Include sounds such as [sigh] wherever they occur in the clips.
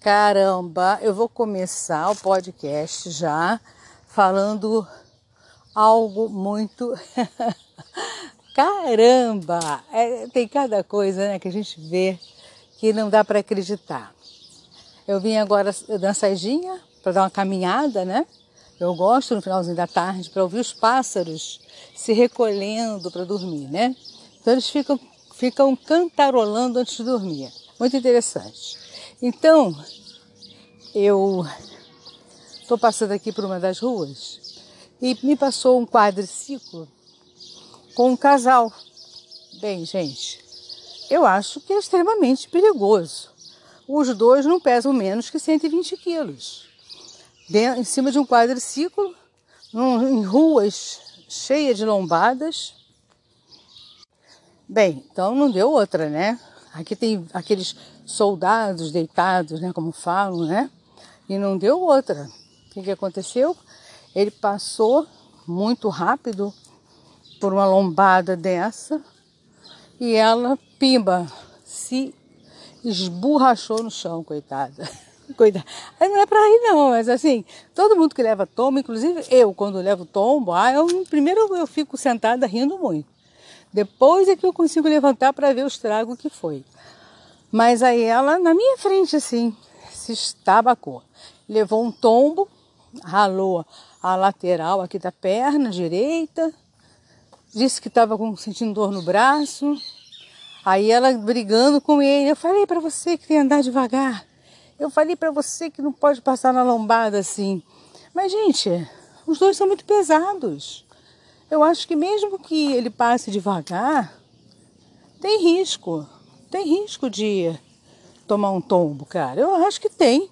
Caramba, eu vou começar o podcast já falando algo muito. [laughs] Caramba! É, tem cada coisa né, que a gente vê que não dá para acreditar. Eu vim agora saidinha para dar uma caminhada, né? Eu gosto no finalzinho da tarde para ouvir os pássaros se recolhendo para dormir, né? Então eles ficam, ficam cantarolando antes de dormir. Muito interessante. Então, eu estou passando aqui por uma das ruas e me passou um quadriciclo com um casal. Bem, gente, eu acho que é extremamente perigoso. Os dois não pesam menos que 120 quilos. em cima de um quadriciclo, em ruas cheias de lombadas. Bem, então não deu outra, né? Aqui tem aqueles soldados deitados, né, como falam, né? E não deu outra. O que, que aconteceu? Ele passou muito rápido por uma lombada dessa e ela, pimba, se esborrachou no chão, coitada. [laughs] Coitada. Não é pra rir não, mas assim, todo mundo que leva tombo, inclusive eu, quando levo tombo, ah, eu, primeiro eu fico sentada rindo muito. Depois é que eu consigo levantar para ver o estrago que foi. Mas aí ela, na minha frente, assim, se estabacou. Levou um tombo, ralou a lateral aqui da perna direita, disse que estava sentindo dor no braço. Aí ela brigando com ele, eu falei para você que tem que andar devagar. Eu falei para você que não pode passar na lombada assim. Mas gente, os dois são muito pesados. Eu acho que mesmo que ele passe devagar, tem risco tem risco de tomar um tombo, cara? Eu acho que tem.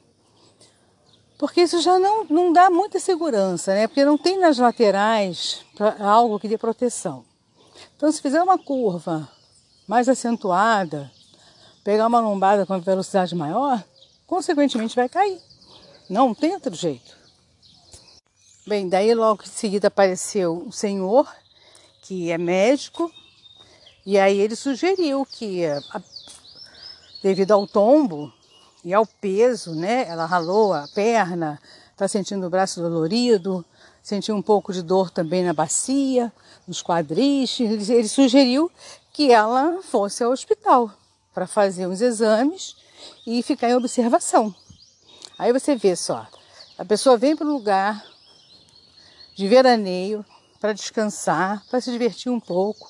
Porque isso já não, não dá muita segurança, né? Porque não tem nas laterais algo que dê proteção. Então, se fizer uma curva mais acentuada, pegar uma lombada com velocidade maior, consequentemente vai cair. Não tem outro jeito. Bem, daí logo em seguida apareceu um senhor que é médico e aí ele sugeriu que, devido ao tombo e ao peso, né, ela ralou a perna, está sentindo o braço dolorido, sentiu um pouco de dor também na bacia, nos quadris. Ele sugeriu que ela fosse ao hospital para fazer uns exames e ficar em observação. Aí você vê só, a pessoa vem para o lugar de veraneio para descansar, para se divertir um pouco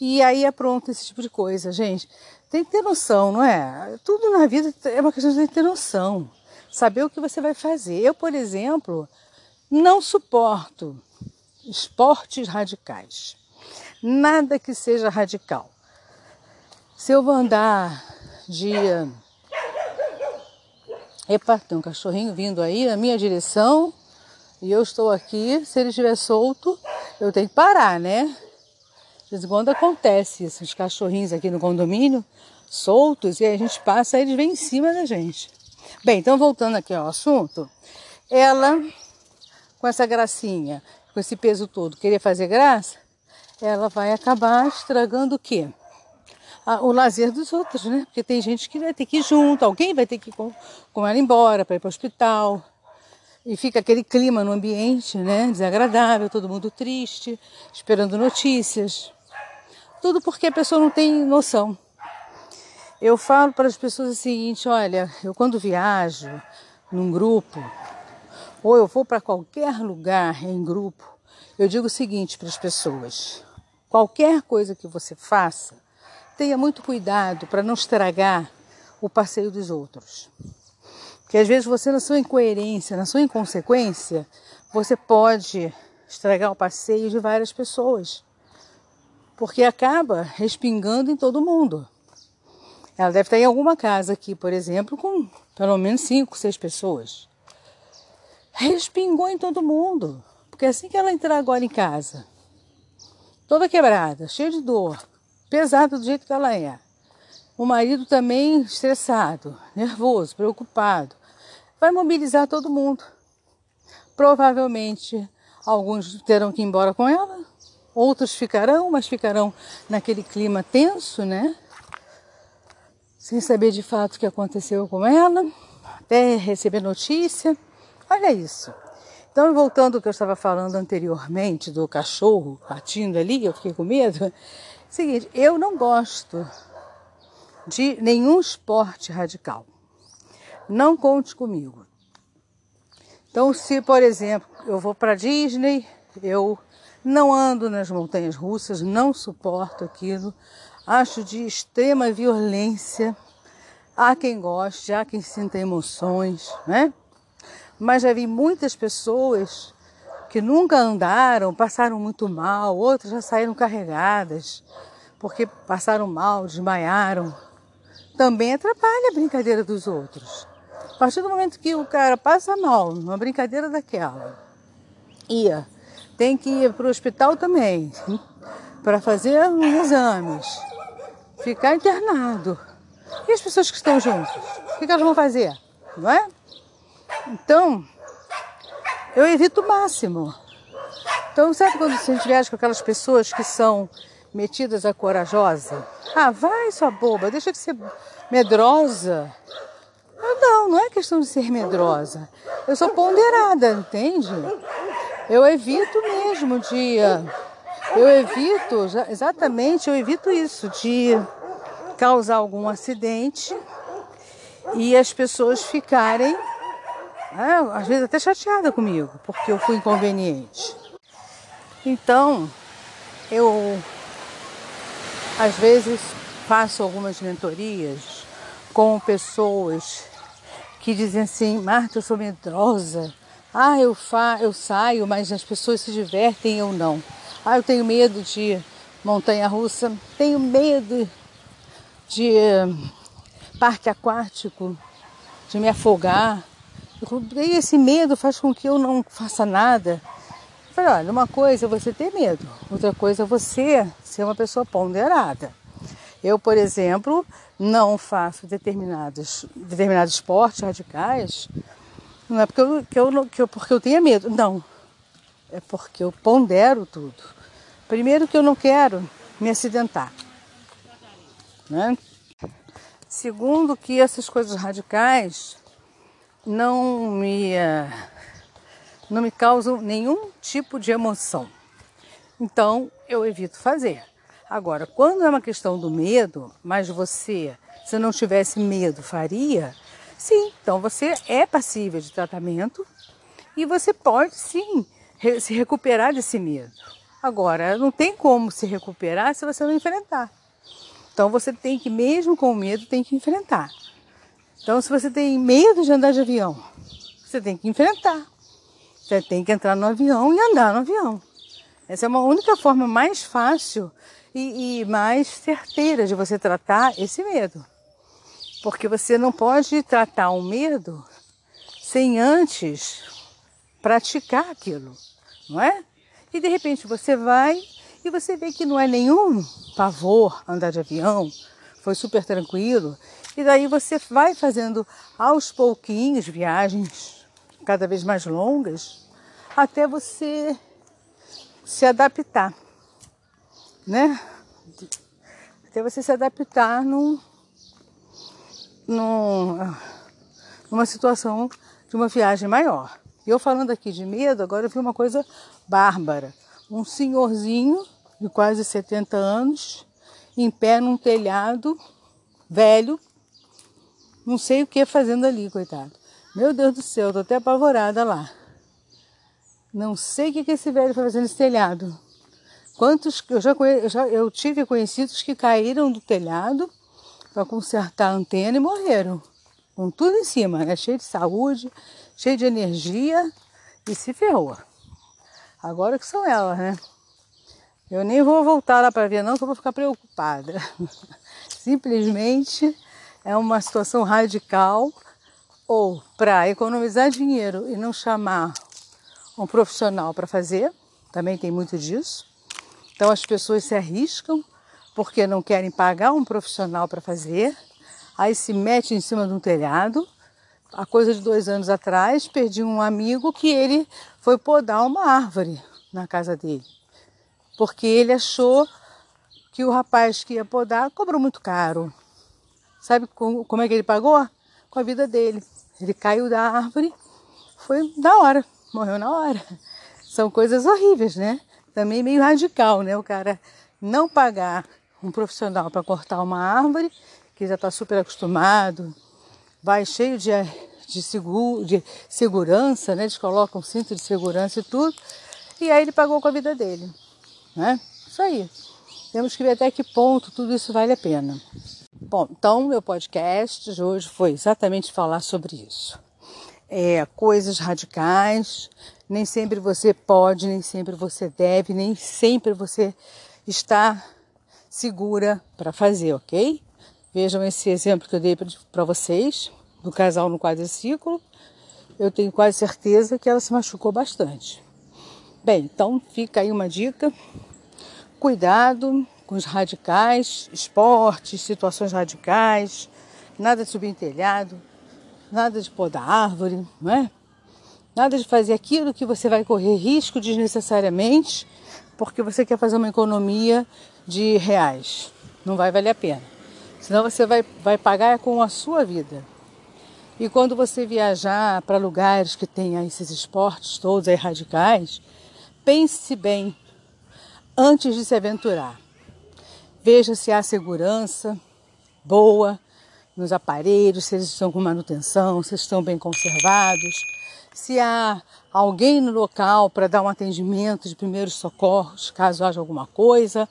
e aí é pronto esse tipo de coisa, gente. Tem que ter noção, não é? Tudo na vida é uma questão de ter noção. Saber o que você vai fazer. Eu, por exemplo, não suporto esportes radicais. Nada que seja radical. Se eu vou andar de. Epa, tem um cachorrinho vindo aí na minha direção e eu estou aqui. Se ele estiver solto, eu tenho que parar, né? De quando acontece isso, os cachorrinhos aqui no condomínio soltos e a gente passa eles vêm em cima da gente. Bem, então voltando aqui ao assunto, ela com essa gracinha, com esse peso todo, querer fazer graça, ela vai acabar estragando o quê? o lazer dos outros, né? Porque tem gente que vai ter que ir junto, alguém vai ter que ir com, com ela embora para ir para o hospital. E fica aquele clima no ambiente, né? Desagradável, todo mundo triste, esperando notícias. Tudo porque a pessoa não tem noção. Eu falo para as pessoas o seguinte: olha, eu quando viajo num grupo, ou eu vou para qualquer lugar em grupo, eu digo o seguinte para as pessoas: qualquer coisa que você faça, tenha muito cuidado para não estragar o passeio dos outros. Porque às vezes você, na sua incoerência, na sua inconsequência, você pode estragar o passeio de várias pessoas porque acaba respingando em todo mundo. Ela deve estar em alguma casa aqui, por exemplo, com pelo menos cinco, seis pessoas. Respingou em todo mundo. Porque assim que ela entrar agora em casa, toda quebrada, cheia de dor, pesada do jeito que ela é, o marido também estressado, nervoso, preocupado, vai mobilizar todo mundo. Provavelmente alguns terão que ir embora com ela, Outros ficarão, mas ficarão naquele clima tenso, né? Sem saber de fato o que aconteceu com ela. até receber notícia. Olha isso. Então, voltando ao que eu estava falando anteriormente do cachorro latindo ali, eu fiquei com medo. Seguinte, eu não gosto de nenhum esporte radical. Não conte comigo. Então, se, por exemplo, eu vou para Disney, eu não ando nas montanhas russas, não suporto aquilo, acho de extrema violência. Há quem goste, há quem sinta emoções, né? Mas já vi muitas pessoas que nunca andaram, passaram muito mal, outras já saíram carregadas porque passaram mal, desmaiaram. Também atrapalha a brincadeira dos outros. A partir do momento que o cara passa mal numa brincadeira daquela, ia, tem que ir para o hospital também, para fazer uns exames, ficar internado. E as pessoas que estão juntas? O que elas vão fazer? Não é? Então, eu evito o máximo. Então, sabe quando você viaja com aquelas pessoas que são metidas a corajosa? Ah, vai, sua boba, deixa de ser medrosa. Não, não é questão de ser medrosa. Eu sou ponderada, entende? Eu evito mesmo de. Eu evito, exatamente, eu evito isso, de causar algum acidente e as pessoas ficarem é, às vezes até chateada comigo, porque eu fui inconveniente. Então, eu às vezes faço algumas mentorias com pessoas que dizem assim, Marta, eu sou medrosa. Ah, eu, fa eu saio, mas as pessoas se divertem, eu não. Ah, eu tenho medo de montanha russa, tenho medo de parque aquático, de me afogar. E esse medo faz com que eu não faça nada. Eu falei, olha, uma coisa é você ter medo, outra coisa é você ser uma pessoa ponderada. Eu, por exemplo, não faço determinados, determinados esportes radicais, não é porque eu, que eu, que eu, porque eu tenha medo, não. É porque eu pondero tudo. Primeiro que eu não quero me acidentar. Né? Segundo que essas coisas radicais não me, eh, não me causam nenhum tipo de emoção. Então eu evito fazer. Agora, quando é uma questão do medo, mas você, se não tivesse medo, faria, sim, então você é passível de tratamento e você pode sim se recuperar desse medo. Agora, não tem como se recuperar se você não enfrentar. Então você tem que, mesmo com o medo, tem que enfrentar. Então, se você tem medo de andar de avião, você tem que enfrentar. Você tem que entrar no avião e andar no avião. Essa é uma única forma mais fácil e, e mais certeira de você tratar esse medo. Porque você não pode tratar um medo sem antes praticar aquilo, não é? E de repente você vai e você vê que não é nenhum pavor andar de avião, foi super tranquilo e daí você vai fazendo aos pouquinhos viagens cada vez mais longas até você se adaptar, né? Até você se adaptar num, num, numa situação de uma viagem maior. E eu falando aqui de medo, agora eu vi uma coisa bárbara. Um senhorzinho de quase 70 anos, em pé num telhado velho, não sei o que fazendo ali, coitado. Meu Deus do céu, tô até apavorada lá. Não sei o que, que esse velho foi fazendo nesse telhado. Quantos eu já, eu já eu tive conhecidos que caíram do telhado para consertar a antena e morreram. Com tudo em cima, né? Cheio de saúde, cheio de energia e se ferrou. Agora que são elas, né? Eu nem vou voltar lá para ver não, que eu vou ficar preocupada. [laughs] Simplesmente é uma situação radical ou para economizar dinheiro e não chamar um profissional para fazer, também tem muito disso. Então as pessoas se arriscam porque não querem pagar um profissional para fazer, aí se mete em cima de um telhado. Há coisa de dois anos atrás, perdi um amigo que ele foi podar uma árvore na casa dele, porque ele achou que o rapaz que ia podar cobrou muito caro. Sabe como é que ele pagou? Com a vida dele. Ele caiu da árvore, foi na hora, morreu na hora. São coisas horríveis, né? Também meio radical, né? O cara não pagar um profissional para cortar uma árvore, que já está super acostumado, vai cheio de, de, seguro, de segurança, né? Eles colocam cinto de segurança e tudo. E aí ele pagou com a vida dele, né? Isso aí. Temos que ver até que ponto tudo isso vale a pena. Bom, então meu podcast de hoje foi exatamente falar sobre isso. É, coisas radicais, nem sempre você pode, nem sempre você deve, nem sempre você está segura para fazer, ok? Vejam esse exemplo que eu dei para vocês, do casal no quadriciclo. Eu tenho quase certeza que ela se machucou bastante. Bem, então fica aí uma dica. Cuidado com os radicais, esportes, situações radicais, nada de subir em telhado, nada de podar árvore, não é? Nada de fazer aquilo que você vai correr risco desnecessariamente porque você quer fazer uma economia de reais. Não vai valer a pena. Senão você vai, vai pagar com a sua vida. E quando você viajar para lugares que tenham esses esportes todos aí radicais, pense bem antes de se aventurar. Veja se há segurança boa nos aparelhos, se eles estão com manutenção, se estão bem conservados, se há alguém no local para dar um atendimento de primeiros socorros, caso haja alguma coisa.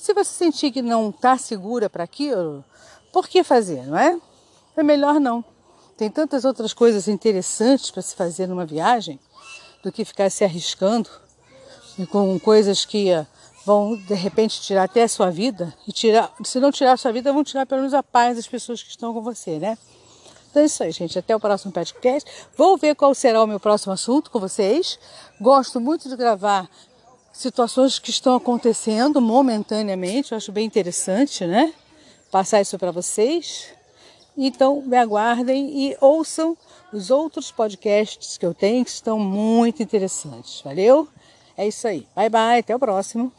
Se você sentir que não está segura para aquilo, por que fazer, não é? É melhor não. Tem tantas outras coisas interessantes para se fazer numa viagem do que ficar se arriscando com coisas que vão de repente tirar até a sua vida e tirar, se não tirar a sua vida, vão tirar pelo menos a paz das pessoas que estão com você, né? Então é isso aí, gente. Até o próximo podcast. Vou ver qual será o meu próximo assunto com vocês. Gosto muito de gravar situações que estão acontecendo momentaneamente. Eu acho bem interessante, né? Passar isso para vocês. Então, me aguardem e ouçam os outros podcasts que eu tenho que estão muito interessantes. Valeu? É isso aí. Bye, bye. Até o próximo.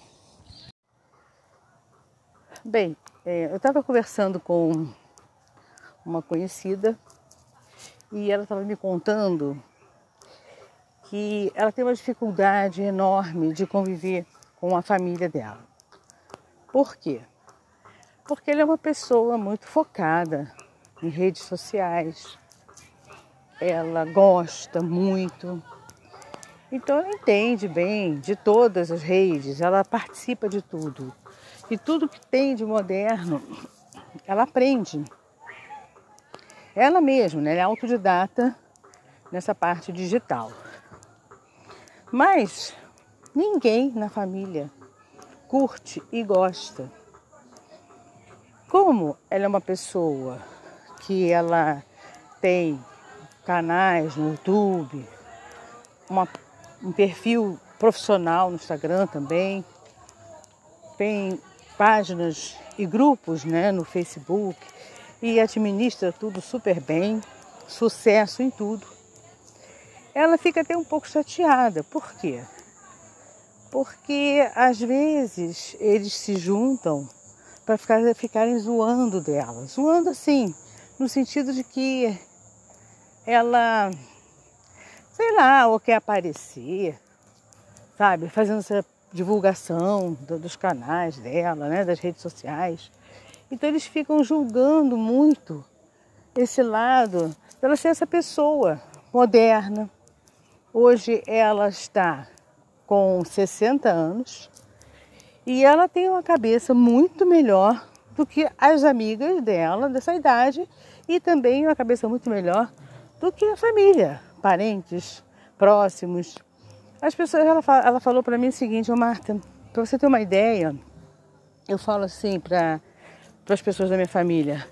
Bem, é, eu estava conversando com uma conhecida e ela estava me contando que ela tem uma dificuldade enorme de conviver com a família dela. Por quê? Porque ela é uma pessoa muito focada em redes sociais, ela gosta muito, então ela entende bem de todas as redes, ela participa de tudo. E tudo que tem de moderno, ela aprende. Ela mesma, né, ela é autodidata nessa parte digital. Mas ninguém na família curte e gosta. Como ela é uma pessoa que ela tem canais no YouTube, uma, um perfil profissional no Instagram também, tem páginas e grupos né, no Facebook e administra tudo super bem, sucesso em tudo. Ela fica até um pouco chateada. Por quê? Porque às vezes eles se juntam para ficar, ficarem zoando dela. Zoando assim, no sentido de que ela, sei lá, ou quer aparecer, sabe, fazendo essa divulgação dos canais dela, né, das redes sociais. Então eles ficam julgando muito esse lado dela ser essa pessoa moderna. Hoje ela está com 60 anos e ela tem uma cabeça muito melhor do que as amigas dela dessa idade e também uma cabeça muito melhor do que a família, parentes próximos. As pessoas, ela, ela falou para mim o seguinte, ô Marta, para você ter uma ideia, eu falo assim para as pessoas da minha família,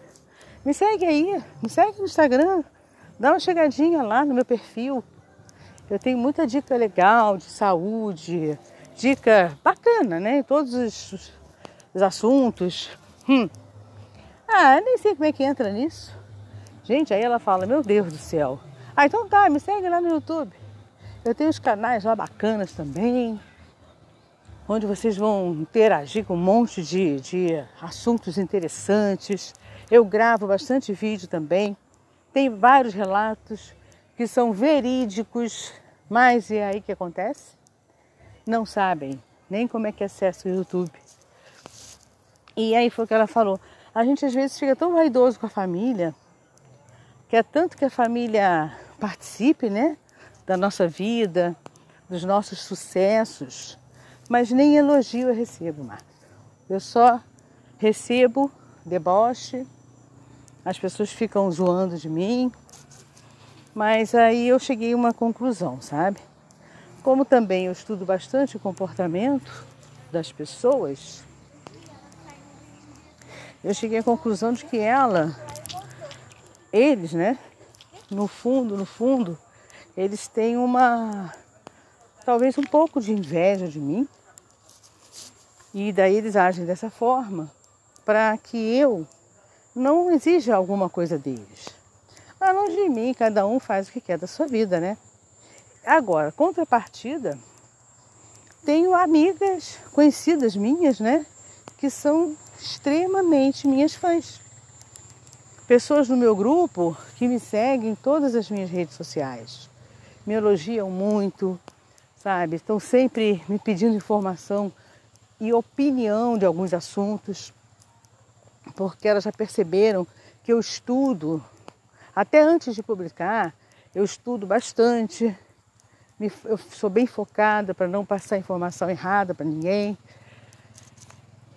me segue aí, me segue no Instagram, dá uma chegadinha lá no meu perfil. Eu tenho muita dica legal de saúde, dica bacana, né? Todos os, os assuntos. Hum. Ah, nem sei como é que entra nisso. Gente, aí ela fala, meu Deus do céu. Ah, então tá, me segue lá no YouTube. Eu tenho os canais lá bacanas também, onde vocês vão interagir com um monte de, de assuntos interessantes. Eu gravo bastante vídeo também. tem vários relatos que são verídicos, mas e aí que acontece? Não sabem nem como é que acessa o YouTube. E aí foi o que ela falou. A gente às vezes fica tão vaidoso com a família, quer tanto que a família participe, né, da nossa vida, dos nossos sucessos, mas nem elogio eu recebo, Marta. Eu só recebo deboche, as pessoas ficam zoando de mim, mas aí eu cheguei a uma conclusão, sabe? Como também eu estudo bastante o comportamento das pessoas, eu cheguei à conclusão de que ela, eles, né, no fundo, no fundo, eles têm uma, talvez um pouco de inveja de mim, e daí eles agem dessa forma para que eu não exija alguma coisa deles. Mas longe de mim, cada um faz o que quer da sua vida, né? Agora, contrapartida, tenho amigas conhecidas minhas, né? Que são extremamente minhas fãs. Pessoas no meu grupo que me seguem em todas as minhas redes sociais. Me elogiam muito, sabe? Estão sempre me pedindo informação e opinião de alguns assuntos, porque elas já perceberam que eu estudo, até antes de publicar, eu estudo bastante, eu sou bem focada para não passar informação errada para ninguém.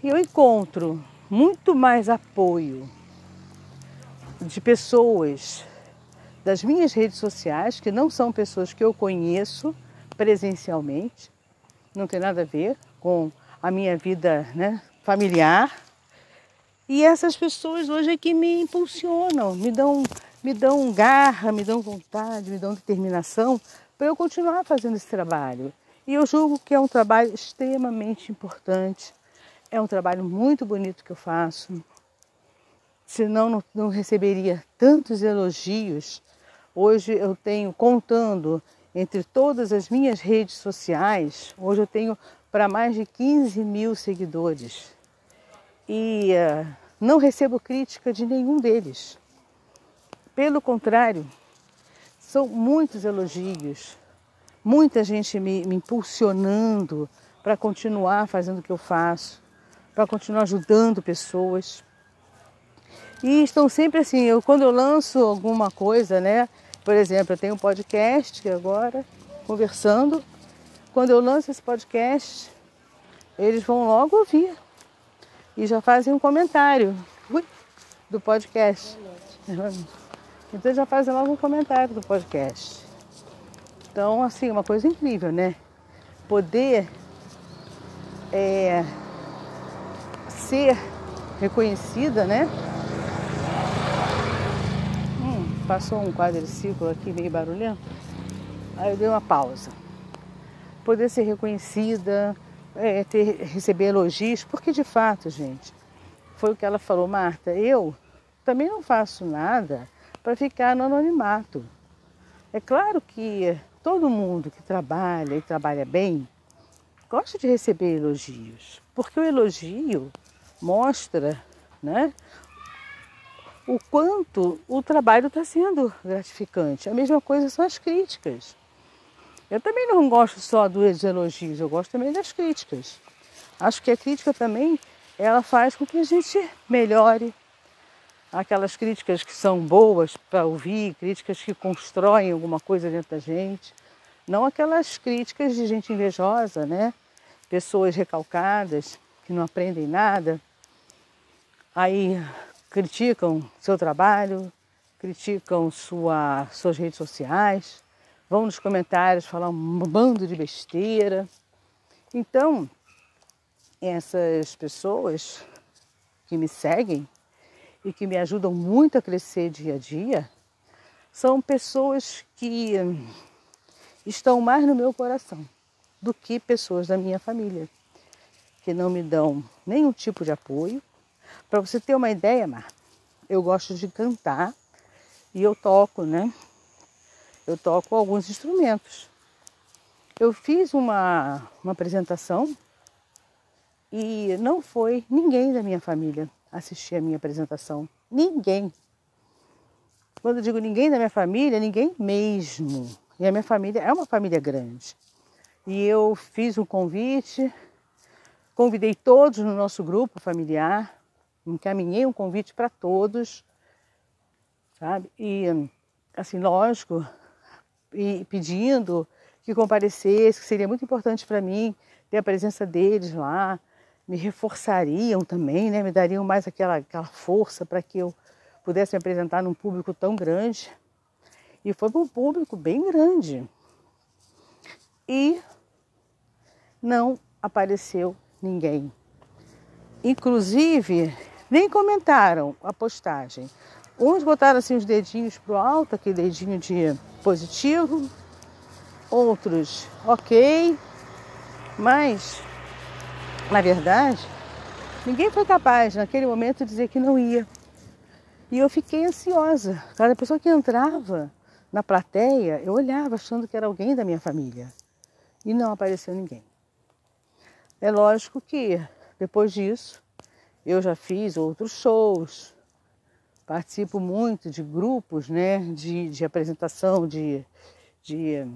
E eu encontro muito mais apoio de pessoas das minhas redes sociais, que não são pessoas que eu conheço presencialmente, não tem nada a ver com a minha vida né, familiar. E essas pessoas hoje é que me impulsionam, me dão, me dão garra, me dão vontade, me dão determinação para eu continuar fazendo esse trabalho. E eu julgo que é um trabalho extremamente importante, é um trabalho muito bonito que eu faço. Senão não, não receberia tantos elogios. Hoje eu tenho, contando entre todas as minhas redes sociais, hoje eu tenho para mais de 15 mil seguidores. E uh, não recebo crítica de nenhum deles. Pelo contrário, são muitos elogios, muita gente me, me impulsionando para continuar fazendo o que eu faço, para continuar ajudando pessoas. E estão sempre assim, eu quando eu lanço alguma coisa, né? Por exemplo, eu tenho um podcast agora, conversando, quando eu lanço esse podcast, eles vão logo ouvir e já fazem um comentário ui, do podcast. [laughs] Então já fazem logo um comentário do podcast. Então, assim, uma coisa incrível, né? Poder é, ser reconhecida, né? Hum, passou um quadriciclo aqui meio barulhento. Aí eu dei uma pausa poder ser reconhecida, é, ter, receber elogios, porque de fato, gente, foi o que ela falou, Marta, eu também não faço nada para ficar no anonimato. É claro que todo mundo que trabalha e trabalha bem gosta de receber elogios, porque o elogio mostra né, o quanto o trabalho está sendo gratificante. A mesma coisa são as críticas. Eu também não gosto só dos elogios, eu gosto também das críticas. Acho que a crítica também ela faz com que a gente melhore. Aquelas críticas que são boas para ouvir, críticas que constroem alguma coisa dentro da gente. Não aquelas críticas de gente invejosa, né? Pessoas recalcadas, que não aprendem nada. Aí criticam seu trabalho, criticam sua, suas redes sociais vão nos comentários falar um bando de besteira. Então, essas pessoas que me seguem e que me ajudam muito a crescer dia a dia são pessoas que estão mais no meu coração do que pessoas da minha família, que não me dão nenhum tipo de apoio. Para você ter uma ideia, Mar, eu gosto de cantar e eu toco, né? eu toco alguns instrumentos. Eu fiz uma, uma apresentação e não foi ninguém da minha família assistir a minha apresentação. Ninguém. Quando eu digo ninguém da minha família, ninguém mesmo. E a minha família é uma família grande. E eu fiz um convite, convidei todos no nosso grupo familiar, encaminhei um convite para todos, sabe? E, assim, lógico, e pedindo que comparecesse, que seria muito importante para mim ter a presença deles lá, me reforçariam também, né? me dariam mais aquela, aquela força para que eu pudesse me apresentar num público tão grande. E foi para um público bem grande. E não apareceu ninguém. Inclusive, nem comentaram a postagem. Uns botaram assim os dedinhos pro alto, aquele dedinho de positivo, outros ok, mas na verdade ninguém foi capaz naquele momento de dizer que não ia. E eu fiquei ansiosa. Cada pessoa que entrava na plateia, eu olhava achando que era alguém da minha família. E não apareceu ninguém. É lógico que depois disso eu já fiz outros shows, participo muito de grupos né, de, de apresentação, de, de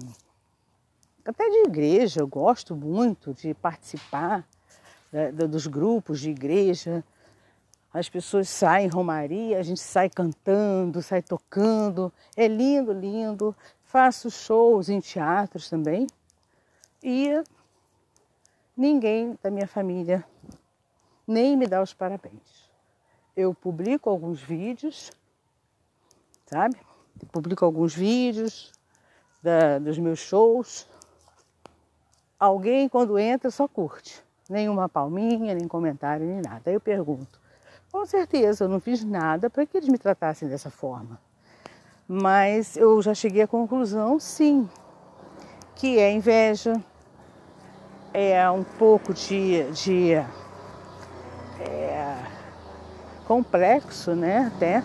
até de igreja, eu gosto muito de participar né, dos grupos de igreja. As pessoas saem em romaria, a gente sai cantando, sai tocando, é lindo, lindo. Faço shows em teatros também. E ninguém da minha família nem me dá os parabéns. Eu publico alguns vídeos, sabe? publico alguns vídeos da, dos meus shows, alguém quando entra só curte. Nenhuma palminha, nem comentário, nem nada. Aí eu pergunto, com certeza eu não fiz nada para que eles me tratassem dessa forma. Mas eu já cheguei à conclusão, sim, que é inveja, é um pouco de, de é, complexo, né? Até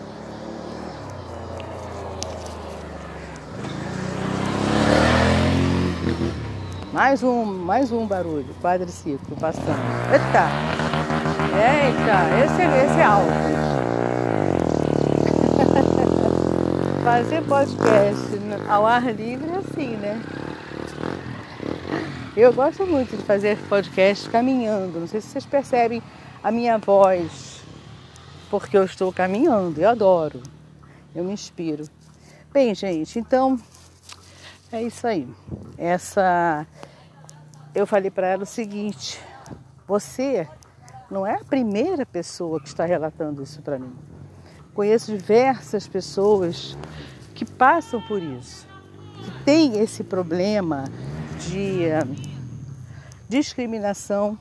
Mais um, mais um barulho, quadriciclo passando. Eita! Eita, esse, é, esse é alto. [laughs] Fazer podcast ao ar livre é assim, né? Eu gosto muito de fazer podcast caminhando. Não sei se vocês percebem a minha voz, porque eu estou caminhando. Eu adoro. Eu me inspiro. Bem, gente, então é isso aí. Essa eu falei para ela o seguinte: você não é a primeira pessoa que está relatando isso para mim. Conheço diversas pessoas que passam por isso, que têm esse problema de uh, discriminação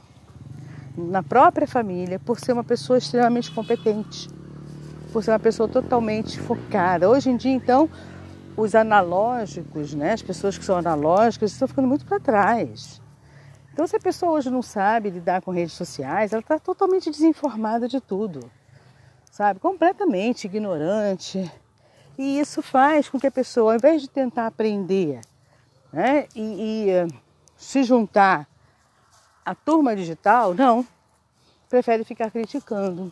na própria família por ser uma pessoa extremamente competente, por ser uma pessoa totalmente focada. Hoje em dia, então, os analógicos, né, as pessoas que são analógicas, estão ficando muito para trás. Então, se a pessoa hoje não sabe lidar com redes sociais, ela está totalmente desinformada de tudo, sabe? Completamente ignorante. E isso faz com que a pessoa, ao invés de tentar aprender né, e, e se juntar à turma digital, não, prefere ficar criticando.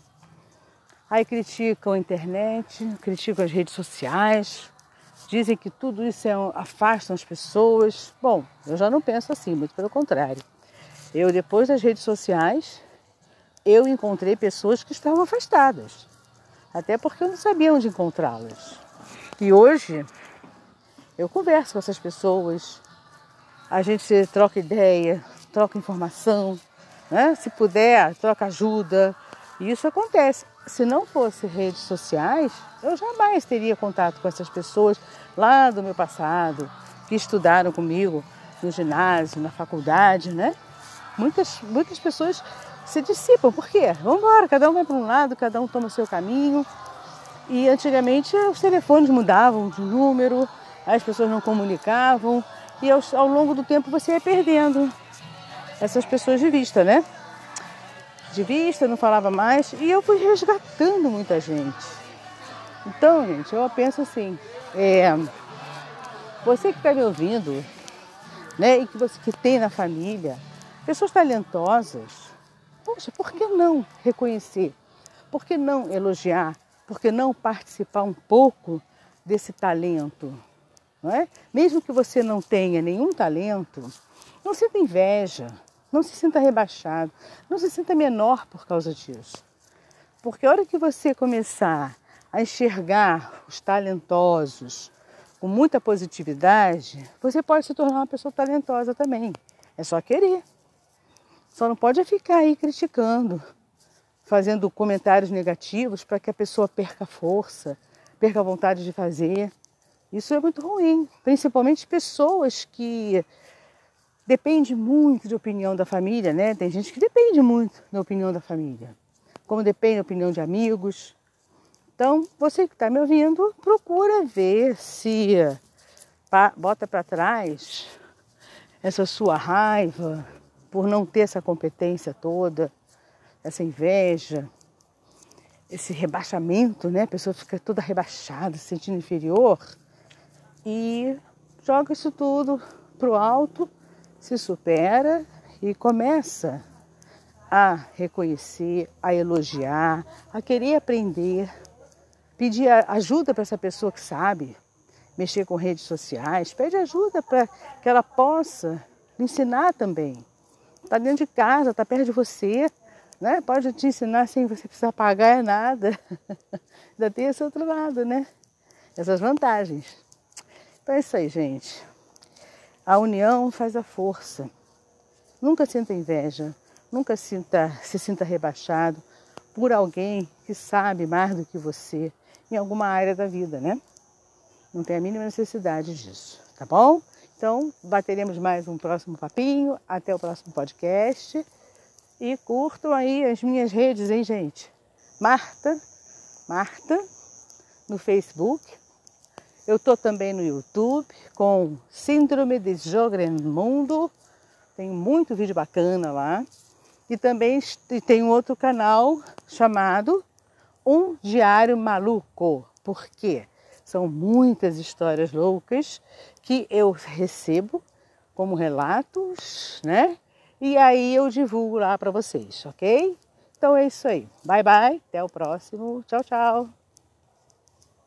Aí criticam a internet, criticam as redes sociais, dizem que tudo isso é, afasta as pessoas. Bom, eu já não penso assim, muito pelo contrário. Eu, depois das redes sociais, eu encontrei pessoas que estavam afastadas. Até porque eu não sabia onde encontrá-las. E hoje, eu converso com essas pessoas, a gente troca ideia, troca informação, né? se puder, troca ajuda. E isso acontece se não fosse redes sociais, eu jamais teria contato com essas pessoas lá do meu passado, que estudaram comigo no ginásio, na faculdade, né? Muitas, muitas pessoas se dissipam. Por quê? Vamos embora, cada um vai para um lado, cada um toma o seu caminho. E antigamente os telefones mudavam de número, as pessoas não comunicavam, e ao, ao longo do tempo você ia perdendo essas pessoas de vista, né? De vista, não falava mais, e eu fui resgatando muita gente. Então, gente, eu penso assim, é, você que está me ouvindo, né, e que você que tem na família, pessoas talentosas, poxa, por que não reconhecer? Por que não elogiar? Por que não participar um pouco desse talento, não é? Mesmo que você não tenha nenhum talento, não sinta inveja, não se sinta rebaixado, não se sinta menor por causa disso. Porque a hora que você começar a enxergar os talentosos com muita positividade, você pode se tornar uma pessoa talentosa também. É só querer. Só não pode ficar aí criticando, fazendo comentários negativos para que a pessoa perca força, perca a vontade de fazer. Isso é muito ruim, principalmente pessoas que dependem muito da opinião da família, né? Tem gente que depende muito da opinião da família, como depende da opinião de amigos. Então, você que está me ouvindo, procura ver se bota para trás essa sua raiva por não ter essa competência toda, essa inveja, esse rebaixamento, né? A pessoa fica toda rebaixada, se sentindo inferior e joga isso tudo pro alto, se supera e começa a reconhecer, a elogiar, a querer aprender, pedir ajuda para essa pessoa que sabe mexer com redes sociais, pede ajuda para que ela possa ensinar também. Está dentro de casa, está perto de você, né? Pode te ensinar sem você precisar pagar nada. [laughs] Ainda tem esse outro lado, né? Essas vantagens. Então é isso aí, gente. A união faz a força. Nunca sinta inveja, nunca sinta, se sinta rebaixado por alguém que sabe mais do que você em alguma área da vida, né? Não tem a mínima necessidade disso, tá bom? Então, bateremos mais um próximo papinho. Até o próximo podcast. E curtam aí as minhas redes, hein, gente? Marta, Marta, no Facebook. Eu tô também no YouTube com Síndrome de Mundo. Tem muito vídeo bacana lá. E também tem um outro canal chamado Um Diário Maluco. Por quê? São muitas histórias loucas que eu recebo como relatos, né? E aí eu divulgo lá para vocês, ok? Então é isso aí. Bye bye, até o próximo. Tchau, tchau.